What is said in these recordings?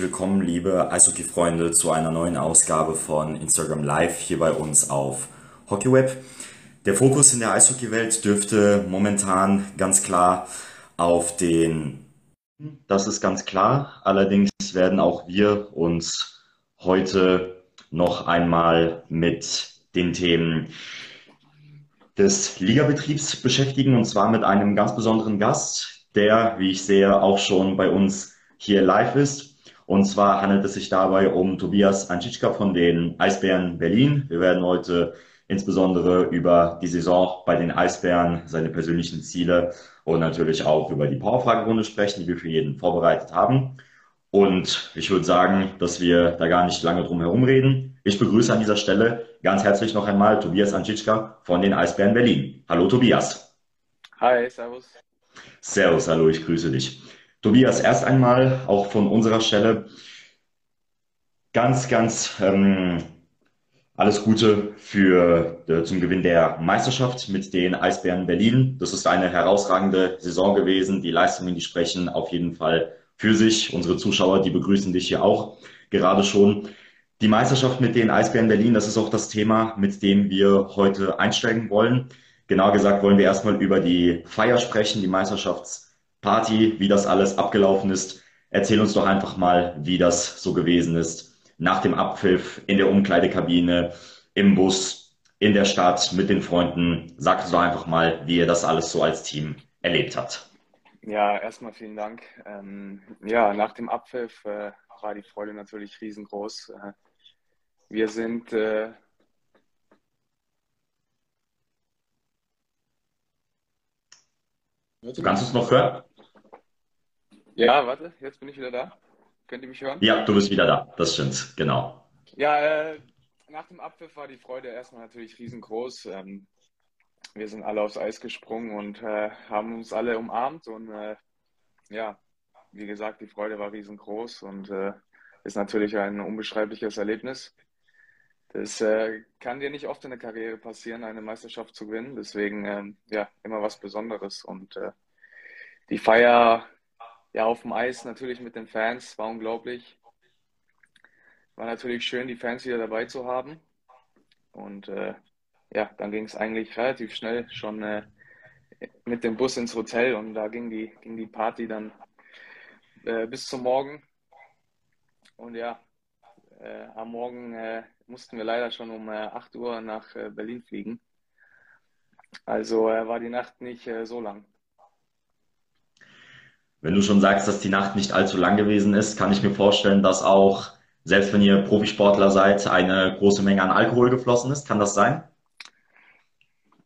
Willkommen, liebe Eishockey-Freunde, zu einer neuen Ausgabe von Instagram Live hier bei uns auf HockeyWeb. Der Fokus in der Eishockey-Welt dürfte momentan ganz klar auf den, das ist ganz klar. Allerdings werden auch wir uns heute noch einmal mit den Themen des Ligabetriebs beschäftigen und zwar mit einem ganz besonderen Gast, der, wie ich sehe, auch schon bei uns hier live ist. Und zwar handelt es sich dabei um Tobias Anschitschka von den Eisbären Berlin. Wir werden heute insbesondere über die Saison bei den Eisbären, seine persönlichen Ziele und natürlich auch über die Powerfragerunde sprechen, die wir für jeden vorbereitet haben. Und ich würde sagen, dass wir da gar nicht lange drum herum reden. Ich begrüße an dieser Stelle ganz herzlich noch einmal Tobias Anschitschka von den Eisbären Berlin. Hallo Tobias. Hi, servus. Servus, hallo, ich grüße dich. Tobias, erst einmal auch von unserer Stelle ganz, ganz ähm, alles Gute für, äh, zum Gewinn der Meisterschaft mit den Eisbären Berlin. Das ist eine herausragende Saison gewesen. Die Leistungen, die sprechen auf jeden Fall für sich. Unsere Zuschauer, die begrüßen dich hier auch gerade schon. Die Meisterschaft mit den Eisbären Berlin, das ist auch das Thema, mit dem wir heute einsteigen wollen. Genau gesagt wollen wir erstmal über die Feier sprechen, die Meisterschaftsparty, wie das alles abgelaufen ist. Erzähl uns doch einfach mal, wie das so gewesen ist. Nach dem Abpfiff, in der Umkleidekabine, im Bus, in der Stadt, mit den Freunden. Sag uns doch einfach mal, wie ihr das alles so als Team erlebt habt. Ja, erstmal vielen Dank. Ähm, ja, nach dem Abpfiff äh, war die Freude natürlich riesengroß. Äh, wir sind äh, Du kannst es noch hören? Ja, warte, jetzt bin ich wieder da. Könnt ihr mich hören? Ja, du bist wieder da. Das stimmt, genau. Ja, äh, nach dem Abpfiff war die Freude erstmal natürlich riesengroß. Ähm, wir sind alle aufs Eis gesprungen und äh, haben uns alle umarmt und äh, ja, wie gesagt, die Freude war riesengroß und äh, ist natürlich ein unbeschreibliches Erlebnis. Das äh, kann dir nicht oft in der Karriere passieren, eine Meisterschaft zu gewinnen. Deswegen ähm, ja immer was Besonderes und äh, die Feier ja auf dem Eis natürlich mit den Fans war unglaublich. War natürlich schön, die Fans wieder dabei zu haben und äh, ja, dann ging es eigentlich relativ schnell schon äh, mit dem Bus ins Hotel und da ging die, ging die Party dann äh, bis zum Morgen. Und ja, äh, am Morgen äh, mussten wir leider schon um 8 äh, Uhr nach äh, Berlin fliegen. Also war die Nacht nicht so lang. Wenn du schon sagst, dass die Nacht nicht allzu lang gewesen ist, kann ich mir vorstellen, dass auch, selbst wenn ihr Profisportler seid, eine große Menge an Alkohol geflossen ist. Kann das sein?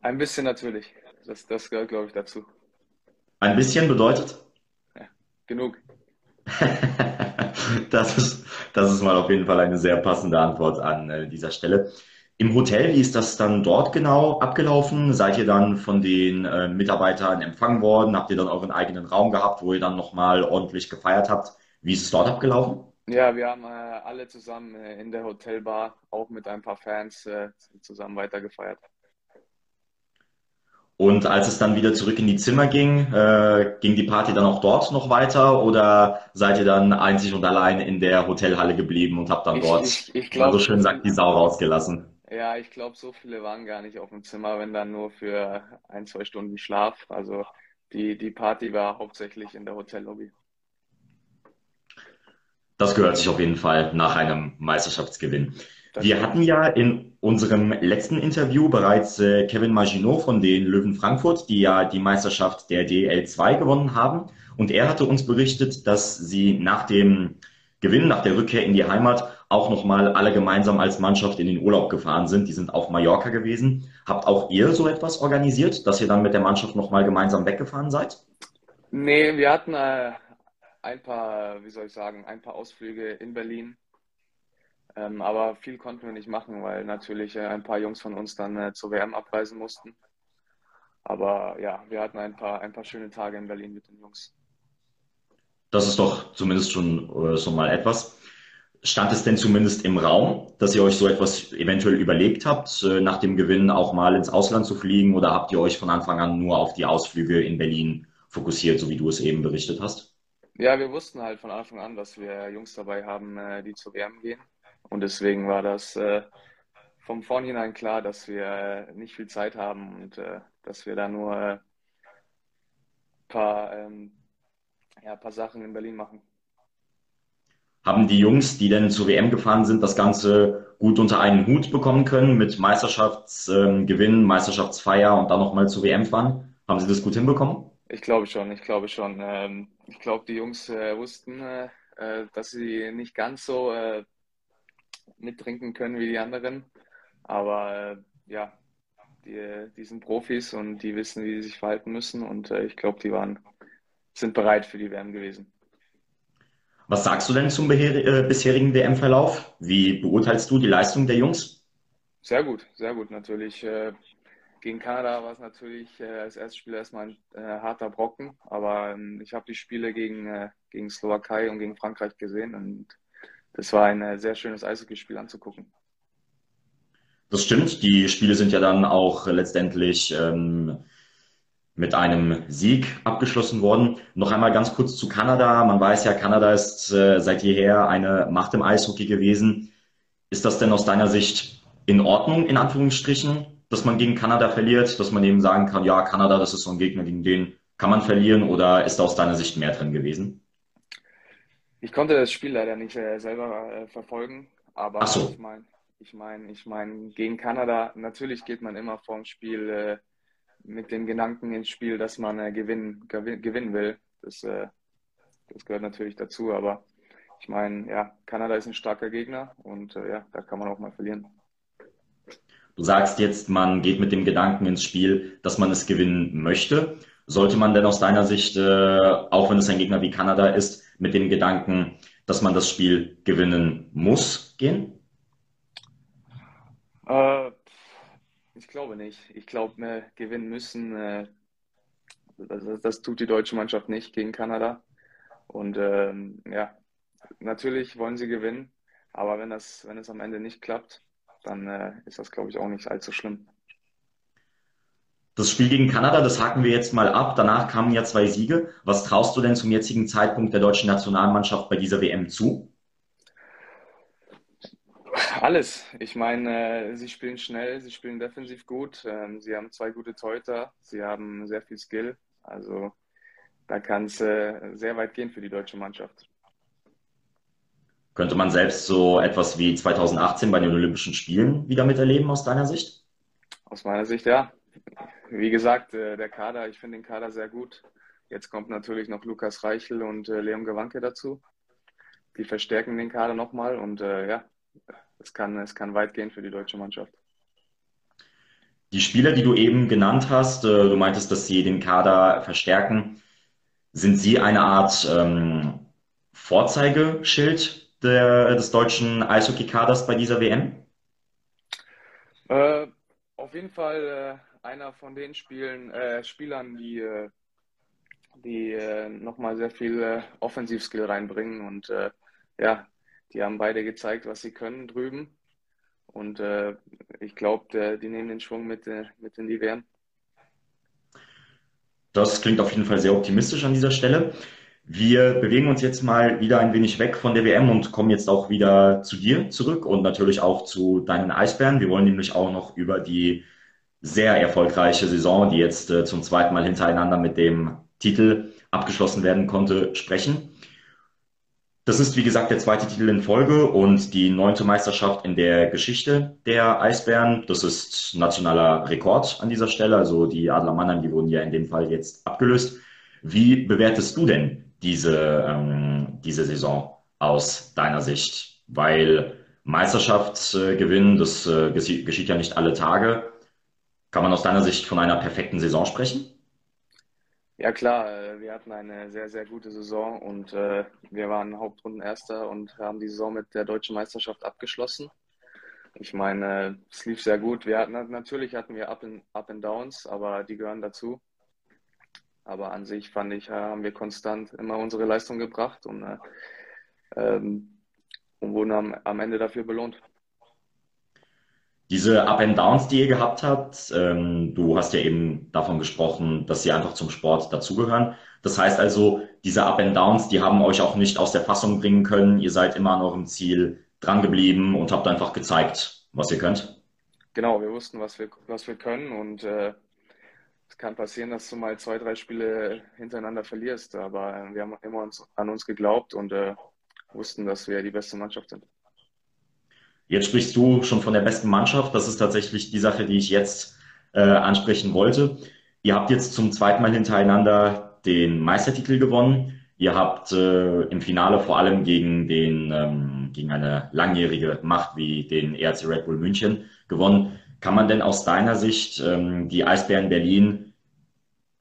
Ein bisschen natürlich. Das, das gehört, glaube ich, dazu. Ein bisschen bedeutet? Ja, genug. das, ist, das ist mal auf jeden Fall eine sehr passende Antwort an äh, dieser Stelle. Im Hotel, wie ist das dann dort genau abgelaufen? Seid ihr dann von den äh, Mitarbeitern empfangen worden? Habt ihr dann euren eigenen Raum gehabt, wo ihr dann nochmal ordentlich gefeiert habt? Wie ist es dort abgelaufen? Ja, wir haben äh, alle zusammen äh, in der Hotelbar, auch mit ein paar Fans, äh, zusammen weitergefeiert. Und als es dann wieder zurück in die Zimmer ging, äh, ging die Party dann auch dort noch weiter oder seid ihr dann einzig und allein in der Hotelhalle geblieben und habt dann ich, dort, ich, ich glaub, so schön sagt, die Sau rausgelassen? Ja, ich glaube, so viele waren gar nicht auf dem Zimmer, wenn dann nur für ein, zwei Stunden Schlaf. Also die, die Party war hauptsächlich in der Hotellobby. Das gehört sich auf jeden Fall nach einem Meisterschaftsgewinn. Wir hatten ja in unserem letzten Interview bereits äh, Kevin Maginot von den Löwen Frankfurt, die ja die Meisterschaft der DL2 gewonnen haben. Und er hatte uns berichtet, dass sie nach dem Gewinn, nach der Rückkehr in die Heimat auch nochmal alle gemeinsam als Mannschaft in den Urlaub gefahren sind. Die sind auf Mallorca gewesen. Habt auch ihr so etwas organisiert, dass ihr dann mit der Mannschaft nochmal gemeinsam weggefahren seid? Nee, wir hatten äh, ein paar, wie soll ich sagen, ein paar Ausflüge in Berlin ähm, aber viel konnten wir nicht machen, weil natürlich äh, ein paar Jungs von uns dann äh, zur WM abreisen mussten. Aber ja, wir hatten ein paar, ein paar schöne Tage in Berlin mit den Jungs. Das ist doch zumindest schon äh, so mal etwas. Stand es denn zumindest im Raum, dass ihr euch so etwas eventuell überlegt habt, äh, nach dem Gewinn auch mal ins Ausland zu fliegen? Oder habt ihr euch von Anfang an nur auf die Ausflüge in Berlin fokussiert, so wie du es eben berichtet hast? Ja, wir wussten halt von Anfang an, dass wir Jungs dabei haben, äh, die zur WM gehen. Und deswegen war das äh, vom Vornherein klar, dass wir nicht viel Zeit haben und dass wir da nur ein paar, ähm, ja, paar Sachen in Berlin machen. Haben die Jungs, die denn zur WM gefahren sind, das Ganze gut unter einen Hut bekommen können mit Meisterschaftsgewinn, ähm, Meisterschaftsfeier und dann nochmal zur WM fahren? Haben sie das gut hinbekommen? Ich glaube schon, ich glaube schon. Ähm, ich glaube, die Jungs äh, wussten, äh, äh, dass sie nicht ganz so mittrinken können wie die anderen. Aber ja, die, die sind Profis und die wissen, wie sie sich verhalten müssen. Und ich glaube, die waren, sind bereit für die WM gewesen. Was sagst du denn zum bisherigen WM-Verlauf? Wie beurteilst du die Leistung der Jungs? Sehr gut, sehr gut natürlich. Gegen Kanada war es natürlich äh, als erstes Spiel erstmal ein äh, harter Brocken, aber ähm, ich habe die Spiele gegen, äh, gegen Slowakei und gegen Frankreich gesehen und das war ein äh, sehr schönes Eishockeyspiel anzugucken. Das stimmt, die Spiele sind ja dann auch letztendlich ähm, mit einem Sieg abgeschlossen worden. Noch einmal ganz kurz zu Kanada. Man weiß ja, Kanada ist äh, seit jeher eine Macht im Eishockey gewesen. Ist das denn aus deiner Sicht in Ordnung, in Anführungsstrichen? dass man gegen Kanada verliert, dass man eben sagen kann, ja, Kanada, das ist so ein Gegner, gegen den kann man verlieren oder ist da aus deiner Sicht mehr drin gewesen? Ich konnte das Spiel leider nicht äh, selber äh, verfolgen, aber so. ich meine, ich meine, ich meine, gegen Kanada, natürlich geht man immer vorm Spiel äh, mit dem Gedanken ins Spiel, dass man äh, gewinnen, gewin gewinnen will. Das, äh, das gehört natürlich dazu, aber ich meine, ja, Kanada ist ein starker Gegner und äh, ja, da kann man auch mal verlieren. Du sagst jetzt, man geht mit dem Gedanken ins Spiel, dass man es gewinnen möchte. Sollte man denn aus deiner Sicht, äh, auch wenn es ein Gegner wie Kanada ist, mit dem Gedanken, dass man das Spiel gewinnen muss, gehen? Äh, ich glaube nicht. Ich glaube, wir gewinnen müssen. Äh, das, das, tut die deutsche Mannschaft nicht gegen Kanada. Und ähm, ja, natürlich wollen sie gewinnen, aber wenn das, wenn es am Ende nicht klappt, dann äh, ist das, glaube ich, auch nicht allzu schlimm. Das Spiel gegen Kanada, das haken wir jetzt mal ab. Danach kamen ja zwei Siege. Was traust du denn zum jetzigen Zeitpunkt der deutschen Nationalmannschaft bei dieser WM zu? Alles. Ich meine, äh, sie spielen schnell, sie spielen defensiv gut. Ähm, sie haben zwei gute Teuter, sie haben sehr viel Skill. Also da kann es äh, sehr weit gehen für die deutsche Mannschaft. Könnte man selbst so etwas wie 2018 bei den Olympischen Spielen wieder miterleben aus deiner Sicht? Aus meiner Sicht ja. Wie gesagt, äh, der Kader, ich finde den Kader sehr gut. Jetzt kommt natürlich noch Lukas Reichel und äh, Leon Gewanke dazu. Die verstärken den Kader nochmal und äh, ja, es kann, es kann weit gehen für die deutsche Mannschaft. Die Spieler, die du eben genannt hast, du meintest, dass sie den Kader verstärken. Sind sie eine Art ähm, Vorzeigeschild der, des deutschen Eishockey-Kaders bei dieser WM? Äh, auf jeden Fall äh, einer von den Spielen, äh, Spielern, die, äh, die äh, nochmal sehr viel äh, Offensivskill reinbringen. Und äh, ja, die haben beide gezeigt, was sie können drüben. Und ich glaube, die nehmen den Schwung mit, mit in die WM. Das klingt auf jeden Fall sehr optimistisch an dieser Stelle. Wir bewegen uns jetzt mal wieder ein wenig weg von der WM und kommen jetzt auch wieder zu dir zurück und natürlich auch zu deinen Eisbären. Wir wollen nämlich auch noch über die sehr erfolgreiche Saison, die jetzt äh, zum zweiten Mal hintereinander mit dem Titel abgeschlossen werden konnte, sprechen. Das ist, wie gesagt, der zweite Titel in Folge und die neunte Meisterschaft in der Geschichte der Eisbären. Das ist nationaler Rekord an dieser Stelle. Also die Adler Mannheim, die wurden ja in dem Fall jetzt abgelöst. Wie bewertest du denn diese, ähm, diese Saison aus deiner Sicht? Weil Meisterschaft äh, das äh, geschieht ja nicht alle Tage. Kann man aus deiner Sicht von einer perfekten Saison sprechen? Ja klar, äh, wir hatten eine sehr, sehr gute Saison und äh, wir waren Hauptrundenerster und haben die Saison mit der deutschen Meisterschaft abgeschlossen. Ich meine, es lief sehr gut. Wir hatten natürlich hatten wir Up and, Up and Downs, aber die gehören dazu. Aber an sich fand ich, haben wir konstant immer unsere Leistung gebracht und, äh, ähm, und wurden am, am Ende dafür belohnt. Diese Up and Downs, die ihr gehabt habt, ähm, du hast ja eben davon gesprochen, dass sie einfach zum Sport dazugehören. Das heißt also, diese Up and Downs, die haben euch auch nicht aus der Fassung bringen können. Ihr seid immer an eurem Ziel drangeblieben und habt einfach gezeigt, was ihr könnt. Genau, wir wussten, was wir, was wir können und äh, es kann passieren, dass du mal zwei, drei Spiele hintereinander verlierst, aber wir haben immer uns, an uns geglaubt und äh, wussten, dass wir die beste Mannschaft sind. Jetzt sprichst du schon von der besten Mannschaft. Das ist tatsächlich die Sache, die ich jetzt äh, ansprechen wollte. Ihr habt jetzt zum zweiten Mal hintereinander den Meistertitel gewonnen. Ihr habt äh, im Finale vor allem gegen den ähm, gegen eine langjährige Macht wie den ERC Red Bull München gewonnen. Kann man denn aus deiner Sicht ähm, die Eisbären Berlin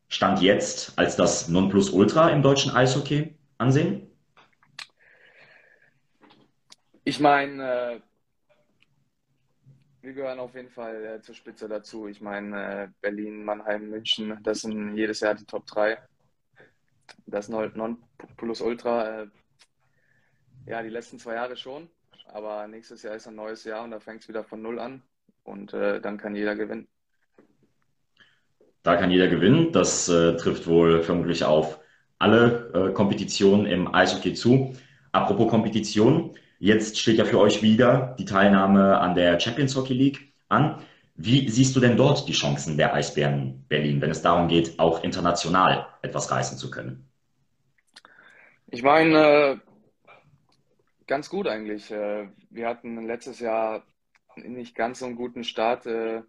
Stand jetzt als das Nonplusultra im deutschen Eishockey ansehen? Ich meine, äh, wir gehören auf jeden Fall äh, zur Spitze dazu. Ich meine, äh, Berlin, Mannheim, München, das sind jedes Jahr die Top 3. Das Non-Plus-Ultra, äh, ja, die letzten zwei Jahre schon. Aber nächstes Jahr ist ein neues Jahr und da fängt es wieder von Null an. Und äh, dann kann jeder gewinnen. Da kann jeder gewinnen. Das äh, trifft wohl vermutlich auf alle äh, Kompetitionen im Eishockey zu. Apropos Kompetition, jetzt steht ja für euch wieder die Teilnahme an der Champions Hockey League an. Wie siehst du denn dort die Chancen der Eisbären Berlin, wenn es darum geht, auch international etwas reißen zu können? Ich meine, äh, ganz gut eigentlich. Äh, wir hatten letztes Jahr nicht ganz so einen guten Start äh,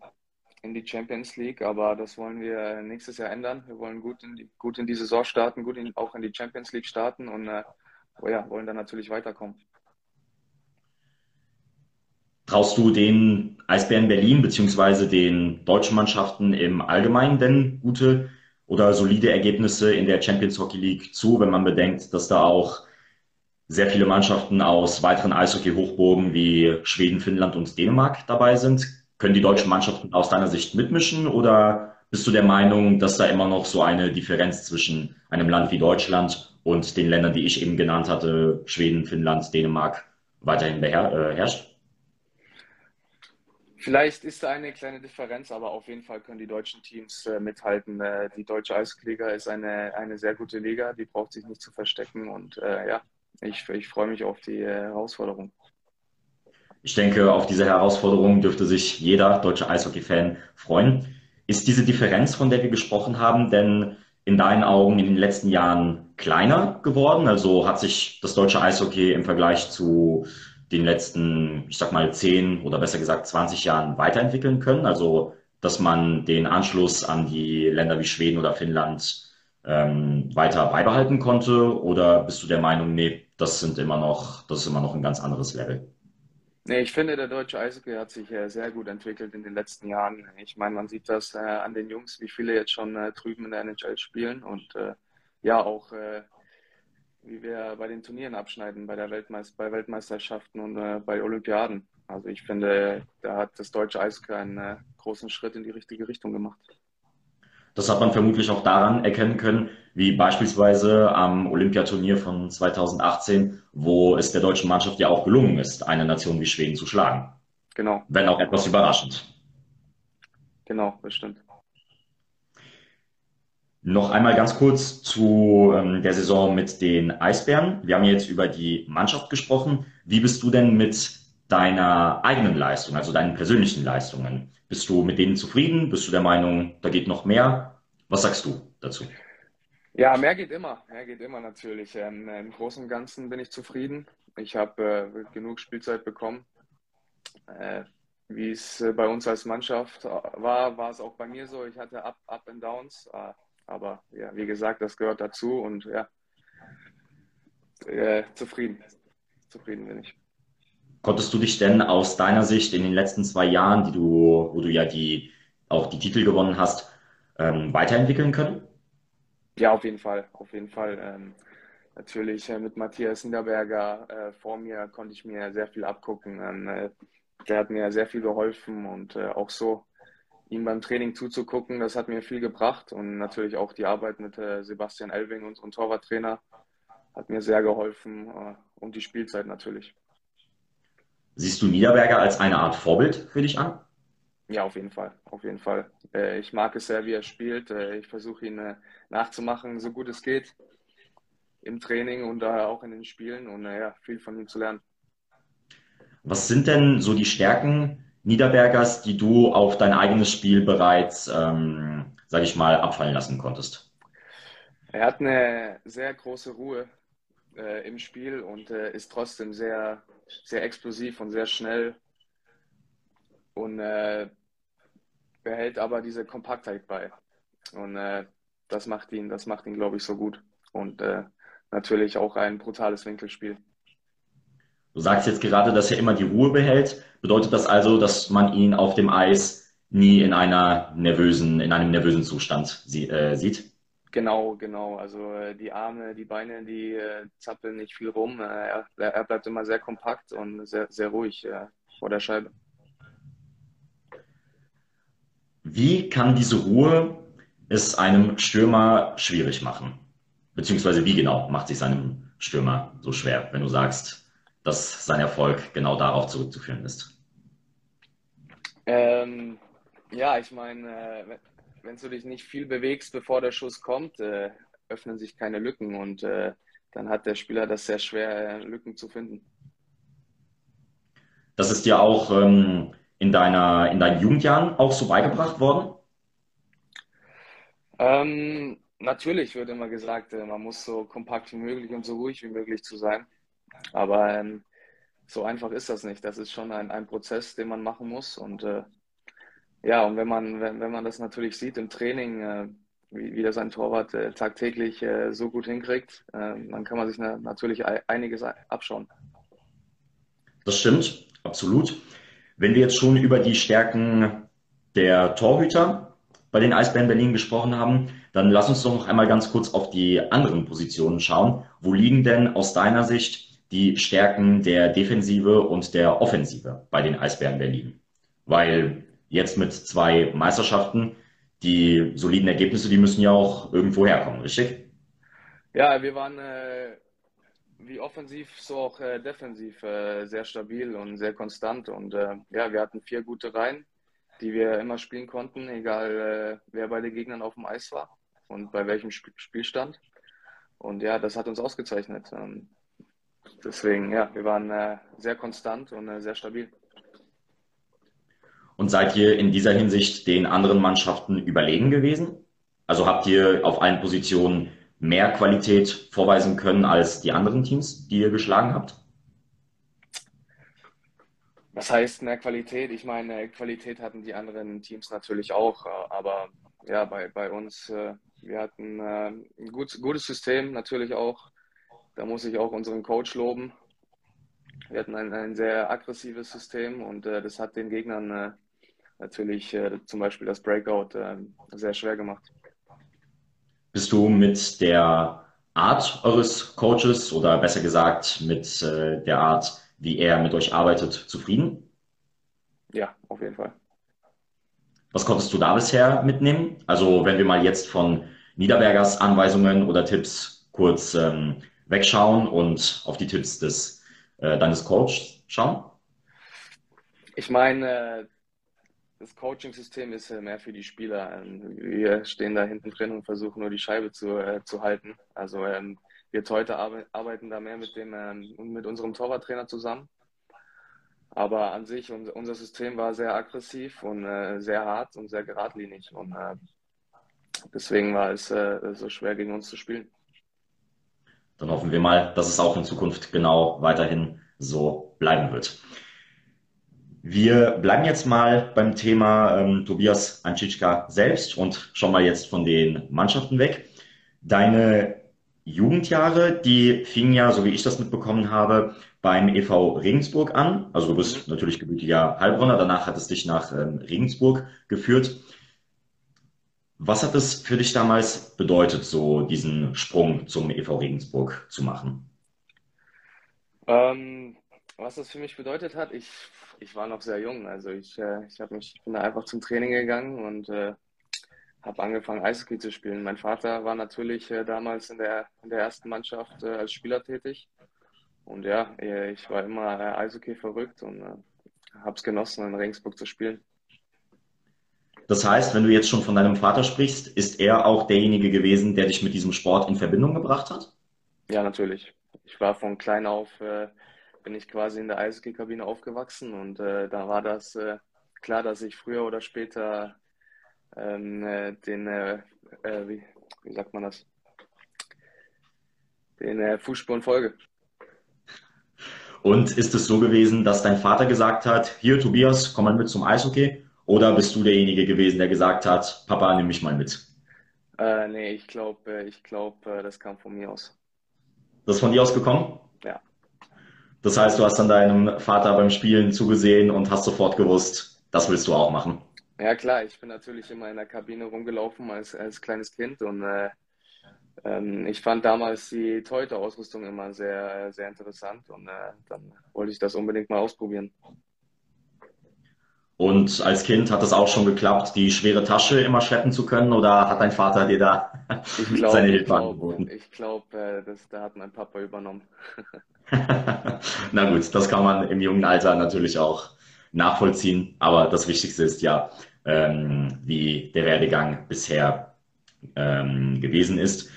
in die Champions League, aber das wollen wir nächstes Jahr ändern. Wir wollen gut in die, gut in die Saison starten, gut in, auch in die Champions League starten und oh ja, wollen dann natürlich weiterkommen. Traust du den Eisbären Berlin beziehungsweise den deutschen Mannschaften im Allgemeinen denn gute oder solide Ergebnisse in der Champions Hockey League zu, wenn man bedenkt, dass da auch sehr viele Mannschaften aus weiteren Eishockey-Hochburgen wie Schweden, Finnland und Dänemark dabei sind. Können die deutschen Mannschaften aus deiner Sicht mitmischen oder bist du der Meinung, dass da immer noch so eine Differenz zwischen einem Land wie Deutschland und den Ländern, die ich eben genannt hatte, Schweden, Finnland, Dänemark, weiterhin beherrscht? Vielleicht ist da eine kleine Differenz, aber auf jeden Fall können die deutschen Teams äh, mithalten. Äh, die deutsche Eisliga ist eine, eine sehr gute Liga, die braucht sich nicht zu verstecken und äh, ja, ich, ich freue mich auf die äh, Herausforderung. Ich denke, auf diese Herausforderung dürfte sich jeder deutsche Eishockey-Fan freuen. Ist diese Differenz, von der wir gesprochen haben, denn in deinen Augen in den letzten Jahren kleiner geworden? Also hat sich das deutsche Eishockey im Vergleich zu den letzten, ich sag mal, zehn oder besser gesagt 20 Jahren weiterentwickeln können? Also, dass man den Anschluss an die Länder wie Schweden oder Finnland ähm, weiter beibehalten konnte? Oder bist du der Meinung, nee, das sind immer noch, das ist immer noch ein ganz anderes Level? Nee, ich finde, der deutsche Eishockey hat sich äh, sehr gut entwickelt in den letzten Jahren. Ich meine, man sieht das äh, an den Jungs, wie viele jetzt schon äh, drüben in der NHL spielen und äh, ja, auch äh, wie wir bei den Turnieren abschneiden, bei, der Weltmeister bei Weltmeisterschaften und äh, bei Olympiaden. Also ich finde, da hat das deutsche Eishockey einen großen Schritt in die richtige Richtung gemacht. Das hat man vermutlich auch daran erkennen können, wie beispielsweise am Olympiaturnier von 2018, wo es der deutschen Mannschaft ja auch gelungen ist, eine Nation wie Schweden zu schlagen. Genau. Wenn auch etwas überraschend. Genau, bestimmt. Noch einmal ganz kurz zu ähm, der Saison mit den Eisbären. Wir haben jetzt über die Mannschaft gesprochen. Wie bist du denn mit deiner eigenen Leistung, also deinen persönlichen Leistungen? Bist du mit denen zufrieden? Bist du der Meinung, da geht noch mehr? Was sagst du dazu? Ja, mehr geht immer. Mehr geht immer natürlich. Ähm, Im Großen und Ganzen bin ich zufrieden. Ich habe äh, genug Spielzeit bekommen. Äh, wie es äh, bei uns als Mannschaft war, war es auch bei mir so. Ich hatte Up, Up and Downs. Aber ja, wie gesagt, das gehört dazu und ja, äh, zufrieden. Zufrieden bin ich. Konntest du dich denn aus deiner Sicht in den letzten zwei Jahren, die du, wo du ja die, auch die Titel gewonnen hast, ähm, weiterentwickeln können? Ja, auf jeden Fall, auf jeden Fall. Ähm, natürlich äh, mit Matthias Niederberger äh, vor mir konnte ich mir sehr viel abgucken. Ähm, äh, der hat mir sehr viel geholfen und äh, auch so ihm beim Training zuzugucken, das hat mir viel gebracht und natürlich auch die Arbeit mit äh, Sebastian Elving, unserem Torwarttrainer, hat mir sehr geholfen äh, und die Spielzeit natürlich. Siehst du Niederberger als eine Art Vorbild für dich an? Ja, auf jeden Fall, auf jeden Fall. Äh, ich mag es sehr, wie er spielt. Ich versuche ihn nachzumachen, so gut es geht im Training und auch in den Spielen und ja, viel von ihm zu lernen. Was sind denn so die Stärken Niederbergers, die du auf dein eigenes Spiel bereits, ähm, sage ich mal, abfallen lassen konntest? Er hat eine sehr große Ruhe äh, im Spiel und äh, ist trotzdem sehr, sehr explosiv und sehr schnell und äh, behält aber diese Kompaktheit bei. Und äh, das macht ihn, das macht ihn, glaube ich, so gut. Und äh, natürlich auch ein brutales Winkelspiel. Du sagst jetzt gerade, dass er immer die Ruhe behält. Bedeutet das also, dass man ihn auf dem Eis nie in einer nervösen, in einem nervösen Zustand sie, äh, sieht? Genau, genau. Also äh, die Arme, die Beine, die äh, zappeln nicht viel rum. Äh, er, er, bleibt immer sehr kompakt und sehr, sehr ruhig äh, vor der Scheibe. Wie kann diese Ruhe es einem Stürmer schwierig machen? Beziehungsweise wie genau macht sich seinem Stürmer so schwer, wenn du sagst, dass sein Erfolg genau darauf zurückzuführen ist? Ähm, ja, ich meine, äh, wenn du dich nicht viel bewegst, bevor der Schuss kommt, äh, öffnen sich keine Lücken und äh, dann hat der Spieler das sehr schwer, äh, Lücken zu finden. Das ist dir auch ähm, in, deiner, in deinen Jugendjahren auch so beigebracht worden? Ähm, natürlich wird immer gesagt, äh, man muss so kompakt wie möglich und so ruhig wie möglich zu sein. Aber ähm, so einfach ist das nicht. Das ist schon ein, ein Prozess, den man machen muss. Und äh, ja, und wenn man, wenn, wenn man das natürlich sieht im Training, äh, wie, wie das ein Torwart äh, tagtäglich äh, so gut hinkriegt, äh, dann kann man sich na, natürlich einiges abschauen. Das stimmt, absolut. Wenn wir jetzt schon über die Stärken der Torhüter bei den Eisbären Berlin gesprochen haben, dann lass uns doch noch einmal ganz kurz auf die anderen Positionen schauen. Wo liegen denn aus deiner Sicht die Stärken der Defensive und der Offensive bei den Eisbären Berlin? Weil jetzt mit zwei Meisterschaften, die soliden Ergebnisse, die müssen ja auch irgendwo herkommen, richtig? Ja, wir waren äh, wie offensiv, so auch äh, defensiv äh, sehr stabil und sehr konstant. Und äh, ja, wir hatten vier gute Reihen, die wir immer spielen konnten, egal äh, wer bei den Gegnern auf dem Eis war und bei welchem Sp Spielstand. Und ja, das hat uns ausgezeichnet. Ähm, deswegen, ja, wir waren äh, sehr konstant und sehr stabil. Und seid ihr in dieser Hinsicht den anderen Mannschaften überlegen gewesen? Also habt ihr auf allen Positionen mehr Qualität vorweisen können als die anderen Teams, die ihr geschlagen habt? Was heißt mehr Qualität? Ich meine, Qualität hatten die anderen Teams natürlich auch, aber ja, bei, bei uns, äh, wir hatten äh, ein gut, gutes System natürlich auch. Da muss ich auch unseren Coach loben. Wir hatten ein, ein sehr aggressives System und äh, das hat den Gegnern natürlich äh, zum Beispiel das Breakout äh, sehr schwer gemacht. Bist du mit der Art eures Coaches oder besser gesagt mit äh, der Art, wie er mit euch arbeitet, zufrieden? Ja, auf jeden Fall. Was konntest du da bisher mitnehmen? Also wenn wir mal jetzt von Niederbergers Anweisungen oder Tipps kurz ähm, wegschauen und auf die Tipps des, äh, deines Coaches schauen? Ich meine, das Coaching-System ist mehr für die Spieler. Ähm, wir stehen da hinten drin und versuchen nur die Scheibe zu, äh, zu halten. Also ähm, wir heute arbeiten da mehr mit dem ähm, mit unserem Torwarttrainer zusammen. Aber an sich, unser System war sehr aggressiv und äh, sehr hart und sehr geradlinig. Und äh, deswegen war es äh, so schwer gegen uns zu spielen. Dann hoffen wir mal, dass es auch in Zukunft genau weiterhin so bleiben wird. Wir bleiben jetzt mal beim Thema ähm, Tobias Anschitschka selbst und schauen mal jetzt von den Mannschaften weg. Deine Jugendjahre, die fingen ja, so wie ich das mitbekommen habe, beim EV Regensburg an. Also du bist mhm. natürlich gebürtiger Heilbronner, danach hat es dich nach ähm, Regensburg geführt. Was hat es für dich damals bedeutet, so diesen Sprung zum EV Regensburg zu machen? Ähm, was das für mich bedeutet hat, ich ich war noch sehr jung. Also ich, äh, ich, mich, ich bin da einfach zum Training gegangen und äh, habe angefangen, Eishockey zu spielen. Mein Vater war natürlich äh, damals in der, in der ersten Mannschaft äh, als Spieler tätig. Und ja, ich war immer äh, Eishockey verrückt und äh, habe es genossen, in Regensburg zu spielen. Das heißt, wenn du jetzt schon von deinem Vater sprichst, ist er auch derjenige gewesen, der dich mit diesem Sport in Verbindung gebracht hat? Ja, natürlich. Ich war von klein auf, äh, bin ich quasi in der Eishockey-Kabine aufgewachsen und äh, da war das äh, klar, dass ich früher oder später ähm, äh, den, äh, äh, wie, wie sagt man das, den Fußspuren folge. Und ist es so gewesen, dass dein Vater gesagt hat, hier Tobias, komm mal mit zum Eishockey? Oder bist du derjenige gewesen, der gesagt hat, Papa, nimm mich mal mit? Äh, nee, ich glaube, äh, ich glaub, äh, das kam von mir aus. Das ist von dir aus gekommen? Ja. Das heißt, du hast dann deinem Vater beim Spielen zugesehen und hast sofort gewusst, das willst du auch machen. Ja, klar, ich bin natürlich immer in der Kabine rumgelaufen als, als kleines Kind und äh, ähm, ich fand damals die Torhüter-Ausrüstung immer sehr, sehr interessant und äh, dann wollte ich das unbedingt mal ausprobieren. Und als Kind hat es auch schon geklappt, die schwere Tasche immer schleppen zu können oder hat dein Vater dir da glaub, seine Hilfe angeboten? Ich glaube, äh, da hat mein Papa übernommen. Na gut, das kann man im jungen Alter natürlich auch nachvollziehen, aber das Wichtigste ist ja, ähm, wie der Werdegang bisher ähm, gewesen ist.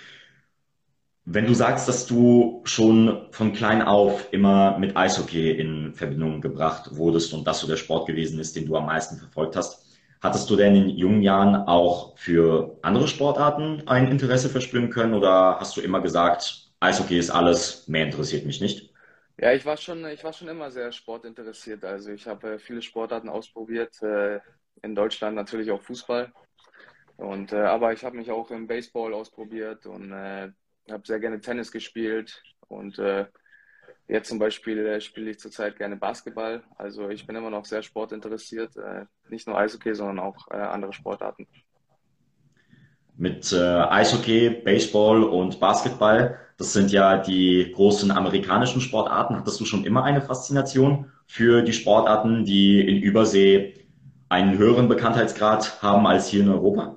Wenn du sagst, dass du schon von klein auf immer mit Eishockey in Verbindung gebracht wurdest und das so der Sport gewesen ist, den du am meisten verfolgt hast, hattest du denn in jungen Jahren auch für andere Sportarten ein Interesse verspüren können oder hast du immer gesagt, Eishockey ist alles, mehr interessiert mich nicht? Ja, ich war schon, ich war schon immer sehr sportinteressiert. Also ich habe äh, viele Sportarten ausprobiert. Äh, in Deutschland natürlich auch Fußball. Und, äh, aber ich habe mich auch im Baseball ausprobiert und habe sehr gerne Tennis gespielt und äh, jetzt zum Beispiel äh, spiele ich zurzeit gerne Basketball. Also ich bin immer noch sehr sportinteressiert, äh, nicht nur Eishockey, sondern auch äh, andere Sportarten. Mit äh, Eishockey, Baseball und Basketball, das sind ja die großen amerikanischen Sportarten. Hattest du schon immer eine Faszination für die Sportarten, die in Übersee einen höheren Bekanntheitsgrad haben als hier in Europa?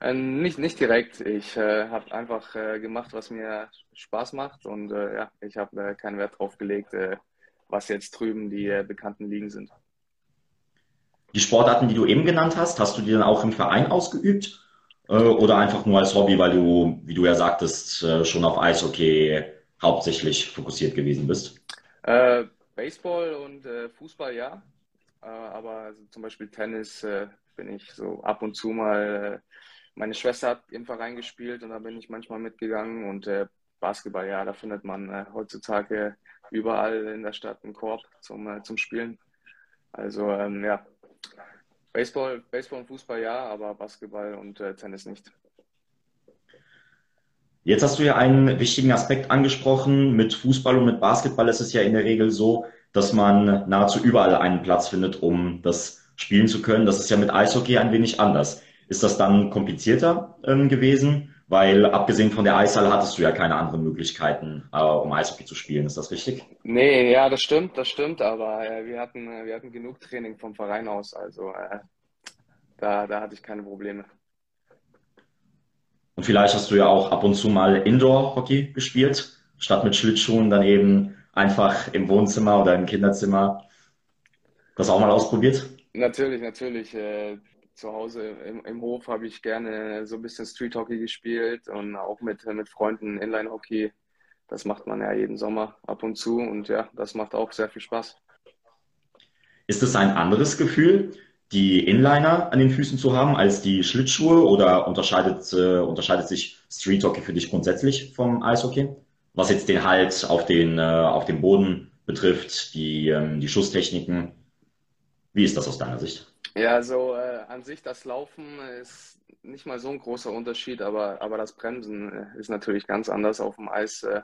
Äh, nicht, nicht direkt. Ich äh, habe einfach äh, gemacht, was mir Spaß macht und äh, ja, ich habe äh, keinen Wert drauf gelegt, was jetzt drüben die bekannten Ligen sind. Die Sportarten, die du eben genannt hast, hast du die dann auch im Verein ausgeübt oder einfach nur als Hobby, weil du, wie du ja sagtest, schon auf Eishockey hauptsächlich fokussiert gewesen bist? Baseball und Fußball ja, aber also zum Beispiel Tennis bin ich so ab und zu mal meine Schwester hat im Verein gespielt und da bin ich manchmal mitgegangen und äh, Basketball, ja, da findet man äh, heutzutage überall in der Stadt einen Korb zum, äh, zum Spielen. Also ähm, ja, Baseball, Baseball und Fußball ja, aber Basketball und äh, Tennis nicht. Jetzt hast du ja einen wichtigen Aspekt angesprochen. Mit Fußball und mit Basketball ist es ja in der Regel so, dass man nahezu überall einen Platz findet, um das spielen zu können. Das ist ja mit Eishockey ein wenig anders. Ist das dann komplizierter ähm, gewesen? Weil abgesehen von der Eishalle hattest du ja keine anderen Möglichkeiten, äh, um Eishockey zu spielen. Ist das richtig? Nee, ja, das stimmt, das stimmt. Aber äh, wir, hatten, äh, wir hatten genug Training vom Verein aus. Also äh, da, da hatte ich keine Probleme. Und vielleicht hast du ja auch ab und zu mal Indoor-Hockey gespielt, statt mit Schlittschuhen dann eben einfach im Wohnzimmer oder im Kinderzimmer. Das auch mal ausprobiert? Natürlich, natürlich. Zu Hause im, im Hof habe ich gerne so ein bisschen Street Hockey gespielt und auch mit, mit Freunden Inline Hockey. Das macht man ja jeden Sommer ab und zu und ja, das macht auch sehr viel Spaß. Ist es ein anderes Gefühl, die Inliner an den Füßen zu haben als die Schlittschuhe oder unterscheidet, äh, unterscheidet sich Street Hockey für dich grundsätzlich vom Eishockey? Was jetzt den Halt auf den, äh, auf dem Boden betrifft, die, ähm, die Schusstechniken. Wie ist das aus deiner Sicht? Ja, so äh, an sich das Laufen ist nicht mal so ein großer Unterschied, aber, aber das Bremsen äh, ist natürlich ganz anders. Auf dem Eis äh,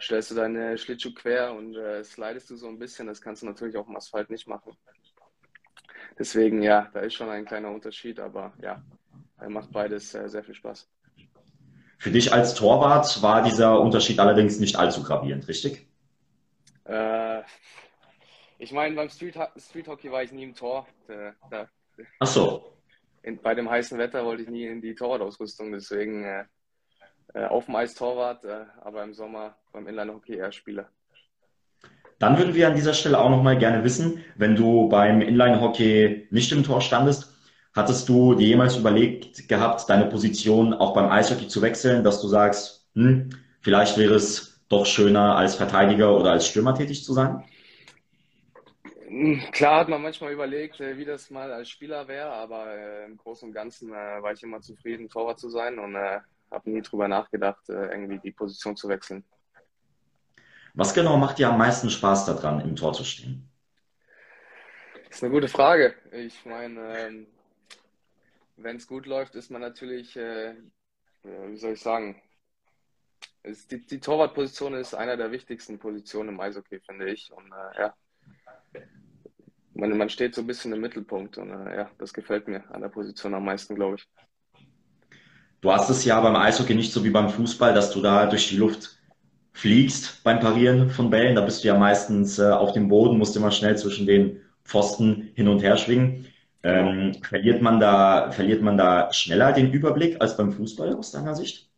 stellst du deine Schlittschuh quer und äh, slidest du so ein bisschen. Das kannst du natürlich auf dem Asphalt nicht machen. Deswegen, ja, da ist schon ein kleiner Unterschied, aber ja, macht beides äh, sehr viel Spaß. Für dich als Torwart war dieser Unterschied allerdings nicht allzu gravierend, richtig? Äh, ich meine, beim Street, Street Hockey war ich nie im Tor. Da, da, Ach so. In, bei dem heißen Wetter wollte ich nie in die Torwartausrüstung, deswegen äh, äh, auf dem Eis Torwart, äh, aber im Sommer beim Inline-Hockey eher Spieler. Dann würden wir an dieser Stelle auch nochmal gerne wissen, wenn du beim Inline-Hockey nicht im Tor standest, Hattest du dir jemals überlegt gehabt, deine Position auch beim Eishockey zu wechseln, dass du sagst, hm, vielleicht wäre es doch schöner, als Verteidiger oder als Stürmer tätig zu sein? Hm, klar hat man manchmal überlegt, äh, wie das mal als Spieler wäre, aber äh, im Großen und Ganzen äh, war ich immer zufrieden, Torwart zu sein und habe nie drüber nachgedacht, irgendwie die Position zu wechseln. Was genau macht dir am meisten Spaß daran, im Tor zu stehen? Das ist eine gute Frage. Ich meine, ähm, wenn es gut läuft, ist man natürlich, wie soll ich sagen, die, die Torwartposition ist einer der wichtigsten Positionen im Eishockey, finde ich. Und ja, man, man steht so ein bisschen im Mittelpunkt und äh, ja, das gefällt mir an der Position am meisten, glaube ich. Du hast es ja beim Eishockey nicht so wie beim Fußball, dass du da durch die Luft fliegst beim Parieren von Bällen. Da bist du ja meistens äh, auf dem Boden, musst immer schnell zwischen den Pfosten hin und her schwingen. Ähm, verliert man da, verliert man da schneller den Überblick als beim Fußball aus deiner Sicht?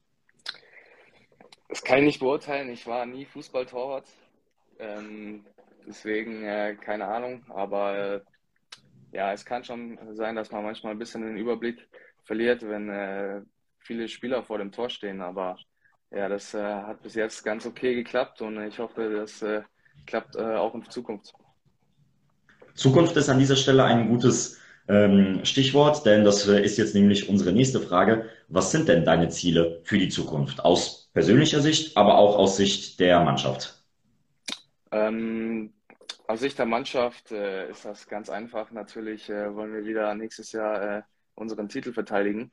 Das kann ich nicht beurteilen. Ich war nie Fußballtorwart. Ähm, deswegen äh, keine Ahnung. Aber äh, ja, es kann schon sein, dass man manchmal ein bisschen den Überblick verliert, wenn äh, viele Spieler vor dem Tor stehen. Aber ja, das äh, hat bis jetzt ganz okay geklappt und ich hoffe, das äh, klappt äh, auch in Zukunft. Zukunft ist an dieser Stelle ein gutes ähm, Stichwort, denn das ist jetzt nämlich unsere nächste Frage. Was sind denn deine Ziele für die Zukunft aus persönlicher Sicht, aber auch aus Sicht der Mannschaft? Ähm, aus Sicht der Mannschaft äh, ist das ganz einfach. Natürlich äh, wollen wir wieder nächstes Jahr äh, unseren Titel verteidigen.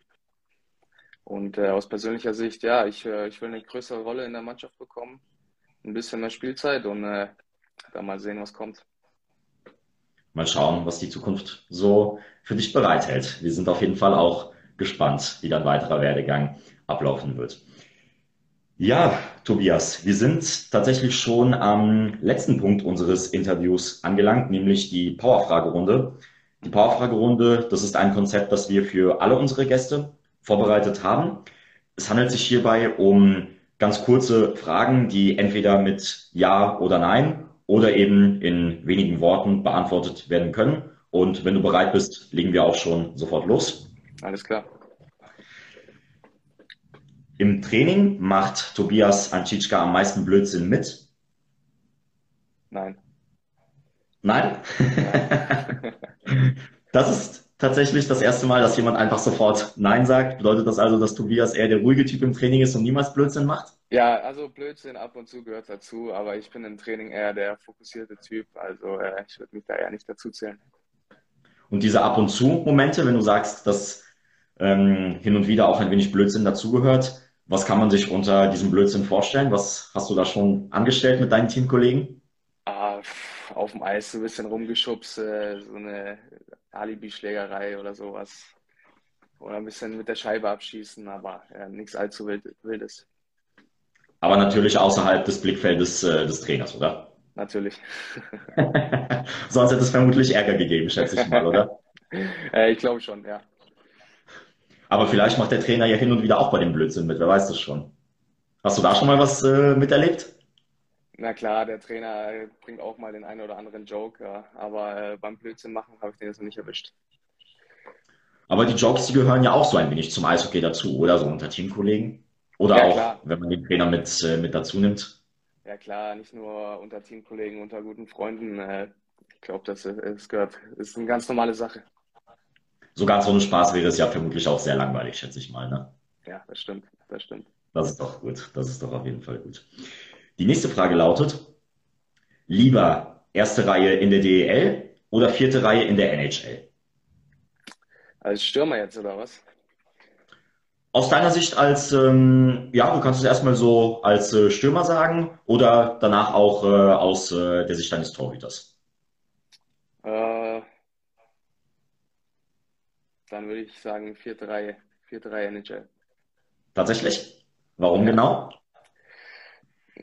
Und äh, aus persönlicher Sicht, ja, ich, äh, ich will eine größere Rolle in der Mannschaft bekommen, ein bisschen mehr Spielzeit und dann mal sehen, was kommt mal schauen, was die Zukunft so für dich bereithält. Wir sind auf jeden Fall auch gespannt, wie dein weiterer Werdegang ablaufen wird. Ja, Tobias, wir sind tatsächlich schon am letzten Punkt unseres Interviews angelangt, nämlich die Powerfragerunde. Die Powerfragerunde, das ist ein Konzept, das wir für alle unsere Gäste vorbereitet haben. Es handelt sich hierbei um ganz kurze Fragen, die entweder mit Ja oder Nein oder eben in wenigen Worten beantwortet werden können. Und wenn du bereit bist, legen wir auch schon sofort los. Alles klar. Im Training macht Tobias Antitschka am meisten Blödsinn mit? Nein. Nein? das ist tatsächlich das erste Mal, dass jemand einfach sofort Nein sagt. Bedeutet das also, dass Tobias eher der ruhige Typ im Training ist und niemals Blödsinn macht? Ja, also Blödsinn ab und zu gehört dazu, aber ich bin im Training eher der fokussierte Typ, also äh, ich würde mich da eher nicht dazu zählen. Und diese ab und zu Momente, wenn du sagst, dass ähm, hin und wieder auch ein wenig Blödsinn dazugehört, was kann man sich unter diesem Blödsinn vorstellen? Was hast du da schon angestellt mit deinen Teamkollegen? Ah, auf dem Eis so ein bisschen rumgeschubst, äh, so eine Alibi-Schlägerei oder sowas. Oder ein bisschen mit der Scheibe abschießen, aber ja, nichts allzu Wildes. Aber natürlich außerhalb des Blickfeldes äh, des Trainers, oder? Natürlich. Sonst hätte es vermutlich Ärger gegeben, schätze ich mal, oder? äh, ich glaube schon, ja. Aber vielleicht macht der Trainer ja hin und wieder auch bei dem Blödsinn mit, wer weiß das schon. Hast du da schon mal was äh, miterlebt? Na klar, der Trainer bringt auch mal den einen oder anderen Joke, ja. aber äh, beim Blödsinn machen habe ich den jetzt noch nicht erwischt. Aber die Jokes, die gehören ja auch so ein wenig zum Eishockey dazu, oder so unter Teamkollegen? Oder ja, auch, klar. wenn man den Trainer mit, äh, mit dazu nimmt? Ja klar, nicht nur unter Teamkollegen, unter guten Freunden. Äh, ich glaube, das, das gehört, das ist eine ganz normale Sache. So ganz ohne Spaß wäre es ja vermutlich auch sehr langweilig, schätze ich mal. Ne? Ja, das stimmt, das stimmt. Das ist doch gut, das ist doch auf jeden Fall gut. Die nächste Frage lautet, lieber erste Reihe in der DEL oder vierte Reihe in der NHL? Als Stürmer jetzt, oder was? Aus deiner Sicht als, ähm, ja, du kannst es erstmal so als äh, Stürmer sagen oder danach auch äh, aus äh, der Sicht deines Torhüters? Äh, dann würde ich sagen vierte Reihe, vierte Reihe NHL. Tatsächlich? Warum ja. genau?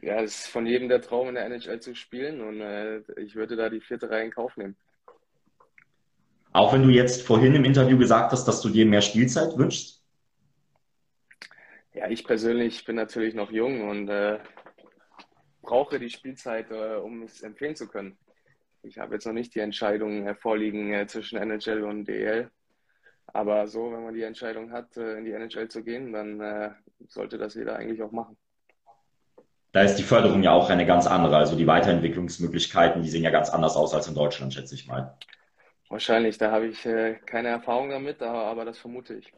Ja, es ist von jedem der Traum in der NHL zu spielen und äh, ich würde da die vierte Reihe in Kauf nehmen. Auch wenn du jetzt vorhin im Interview gesagt hast, dass du dir mehr Spielzeit wünschst? Ja, ich persönlich bin natürlich noch jung und äh, brauche die Spielzeit, äh, um es empfehlen zu können. Ich habe jetzt noch nicht die Entscheidung vorliegen äh, zwischen NHL und DL. Aber so, wenn man die Entscheidung hat, äh, in die NHL zu gehen, dann äh, sollte das jeder eigentlich auch machen. Da ist die Förderung ja auch eine ganz andere. Also die Weiterentwicklungsmöglichkeiten, die sehen ja ganz anders aus als in Deutschland, schätze ich mal. Wahrscheinlich, da habe ich äh, keine Erfahrung damit, aber, aber das vermute ich.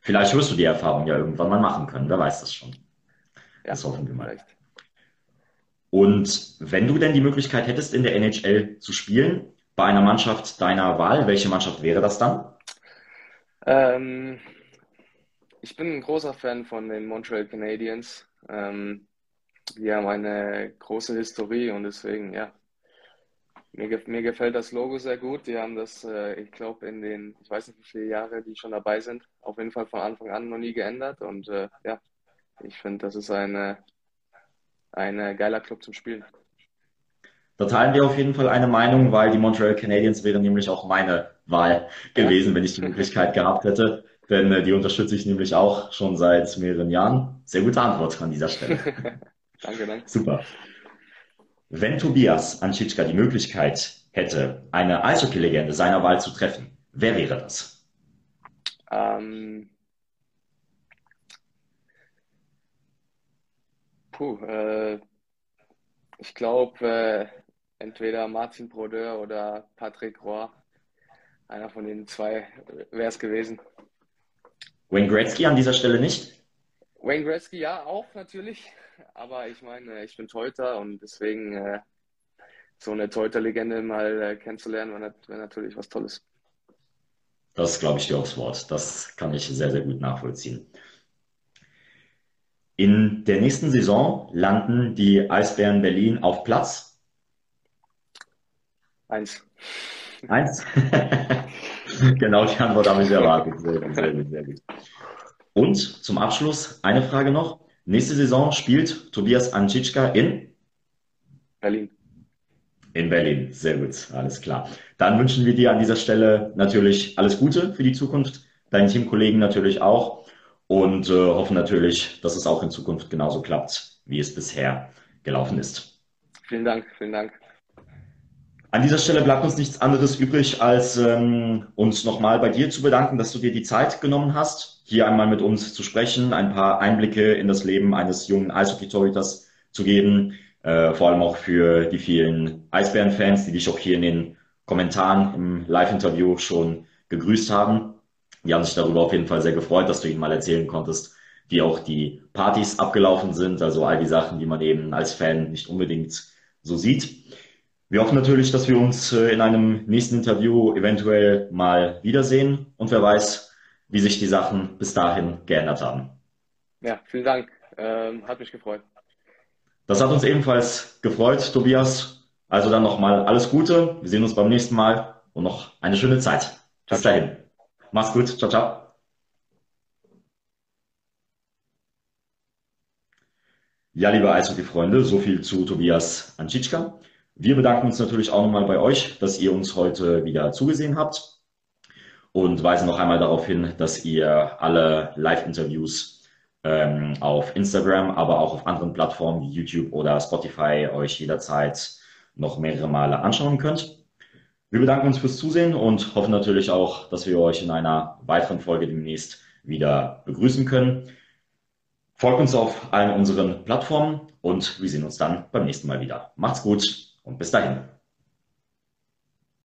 Vielleicht wirst du die Erfahrung ja irgendwann mal machen können, wer weiß das schon. Ja, das hoffen wir mal. Vielleicht. Und wenn du denn die Möglichkeit hättest, in der NHL zu spielen, bei einer Mannschaft deiner Wahl, welche Mannschaft wäre das dann? Ähm, ich bin ein großer Fan von den Montreal Canadiens. Ähm, die haben eine große Historie und deswegen, ja, mir, mir gefällt das Logo sehr gut. Die haben das, äh, ich glaube, in den, ich weiß nicht, wie viele Jahre die schon dabei sind, auf jeden Fall von Anfang an noch nie geändert. Und äh, ja, ich finde, das ist eine, ein geiler Club zum Spielen. Da teilen wir auf jeden Fall eine Meinung, weil die Montreal Canadiens wären nämlich auch meine Wahl gewesen, wenn ich die Möglichkeit gehabt hätte. Denn äh, die unterstütze ich nämlich auch schon seit mehreren Jahren. Sehr gute Antwort an dieser Stelle. danke, danke. Super. Wenn Tobias Anschitschka die Möglichkeit hätte, eine Eishockey-Legende seiner Wahl zu treffen, wer wäre das? Ähm, puh, äh, ich glaube, äh, entweder Martin Brodeur oder Patrick Roy. Einer von den zwei wäre es gewesen. Wayne Gretzky an dieser Stelle nicht? Wayne Gretzky ja auch natürlich, aber ich meine, ich bin Teuter und deswegen äh, so eine Teuter-Legende mal äh, kennenzulernen, wäre wär natürlich was Tolles. Das glaube ich dir aufs Wort. Das kann ich sehr, sehr gut nachvollziehen. In der nächsten Saison landen die Eisbären Berlin auf Platz? Eins. Eins? genau, die Antwort habe ich erwartet. Sehr gut, sehr gut, sehr gut. Und zum Abschluss eine Frage noch. Nächste Saison spielt Tobias Anschitschka in Berlin. In Berlin, sehr gut, alles klar. Dann wünschen wir dir an dieser Stelle natürlich alles Gute für die Zukunft, deinen Teamkollegen natürlich auch und äh, hoffen natürlich, dass es auch in Zukunft genauso klappt, wie es bisher gelaufen ist. Vielen Dank, vielen Dank. An dieser Stelle bleibt uns nichts anderes übrig, als ähm, uns nochmal bei dir zu bedanken, dass du dir die Zeit genommen hast, hier einmal mit uns zu sprechen, ein paar Einblicke in das Leben eines jungen Eishockey-Torhüters zu geben, äh, vor allem auch für die vielen Eisbären-Fans, die dich auch hier in den Kommentaren im Live-Interview schon gegrüßt haben. Die haben sich darüber auf jeden Fall sehr gefreut, dass du ihnen mal erzählen konntest, wie auch die Partys abgelaufen sind, also all die Sachen, die man eben als Fan nicht unbedingt so sieht. Wir hoffen natürlich, dass wir uns äh, in einem nächsten Interview eventuell mal wiedersehen und wer weiß, wie sich die Sachen bis dahin geändert haben. Ja, vielen Dank. Ähm, hat mich gefreut. Das hat uns ebenfalls gefreut, Tobias. Also dann nochmal alles Gute. Wir sehen uns beim nächsten Mal und noch eine schöne Zeit. Bis dahin. Mach's gut. Ciao, ciao. Ja, liebe Eishockey-Freunde, so viel zu Tobias Anschitschka. Wir bedanken uns natürlich auch nochmal bei euch, dass ihr uns heute wieder zugesehen habt und weisen noch einmal darauf hin, dass ihr alle Live-Interviews ähm, auf Instagram, aber auch auf anderen Plattformen wie YouTube oder Spotify euch jederzeit noch mehrere Male anschauen könnt. Wir bedanken uns fürs Zusehen und hoffen natürlich auch, dass wir euch in einer weiteren Folge demnächst wieder begrüßen können. Folgt uns auf allen unseren Plattformen und wir sehen uns dann beim nächsten Mal wieder. Macht's gut und bis dahin.